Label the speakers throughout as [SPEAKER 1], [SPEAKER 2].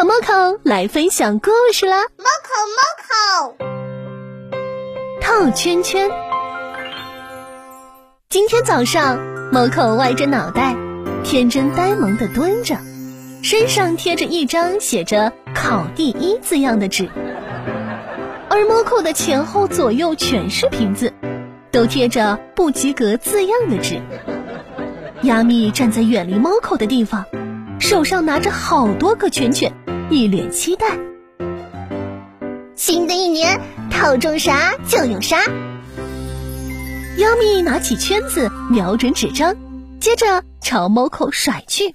[SPEAKER 1] Moco Moco 来分享故事啦
[SPEAKER 2] ！Moco Moco，
[SPEAKER 1] 套圈圈。今天早上，Moco 歪着脑袋，天真呆萌的蹲着，身上贴着一张写着“考第一”字样的纸，而 Moco 的前后左右全是瓶子，都贴着“不及格”字样的纸。亚米站在远离 Moco 的地方。手上拿着好多个圈圈，一脸期待。
[SPEAKER 2] 新的一年，套中啥就有啥。
[SPEAKER 1] 亚米拿起圈子，瞄准纸张，接着朝猫口甩去。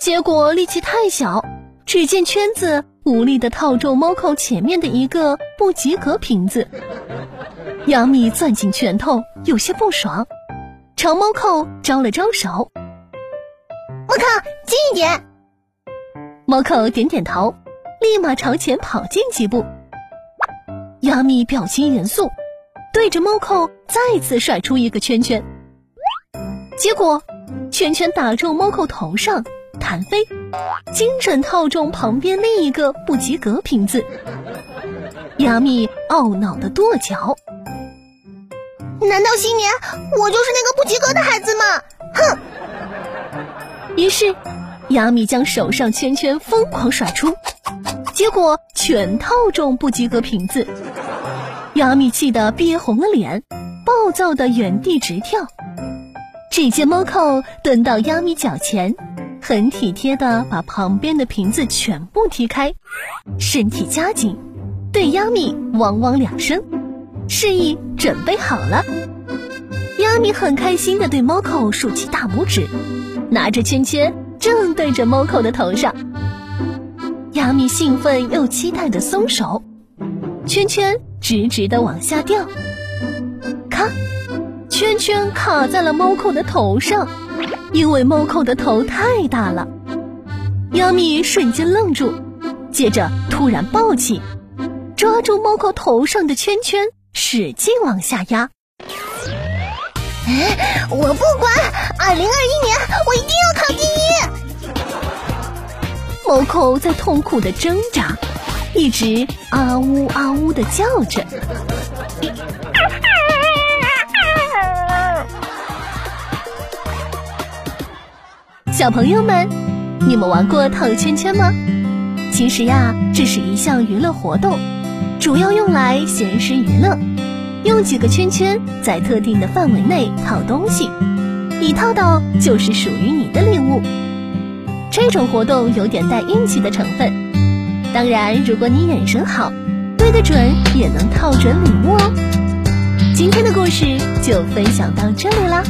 [SPEAKER 1] 结果力气太小，只见圈子无力的套中猫口前面的一个不及格瓶子。亚米攥紧拳头，有些不爽，朝猫口招了招手。
[SPEAKER 2] 我靠，近一点。
[SPEAKER 1] 猫口点点头，立马朝前跑进几步。亚米表情严肃，对着猫口再次甩出一个圈圈。结果，圈圈打中猫口头上，弹飞，精准套中旁边另一个不及格瓶子。亚米懊恼的跺脚：“
[SPEAKER 2] 难道新年我就是那个不及格的孩子吗？哼！”
[SPEAKER 1] 于是，亚米将手上圈圈疯狂甩出，结果全套中不及格瓶子。亚米气得憋红了脸，暴躁的原地直跳。只见猫扣蹲到亚米脚前，很体贴的把旁边的瓶子全部踢开，身体夹紧，对亚米汪汪两声，示意准备好了。亚米很开心的对猫扣竖起大拇指。拿着圈圈，正对着 Moco 的头上。亚米兴奋又期待的松手，圈圈直直的往下掉。咔，圈圈卡在了 Moco 的头上，因为 Moco 的头太大了。亚米瞬间愣住，接着突然抱起，抓住 Moco 头上的圈圈，使劲往下压。
[SPEAKER 2] 我不管，二零二一年
[SPEAKER 1] 猫口在痛苦的挣扎，一直啊呜啊呜的叫着。小朋友们，你们玩过套圈圈吗？其实呀，这是一项娱乐活动，主要用来闲时娱乐。用几个圈圈在特定的范围内套东西，你套到就是属于你的礼物。这种活动有点带运气的成分，当然，如果你眼神好，对得准也能套准礼物哦。今天的故事就分享到这里啦。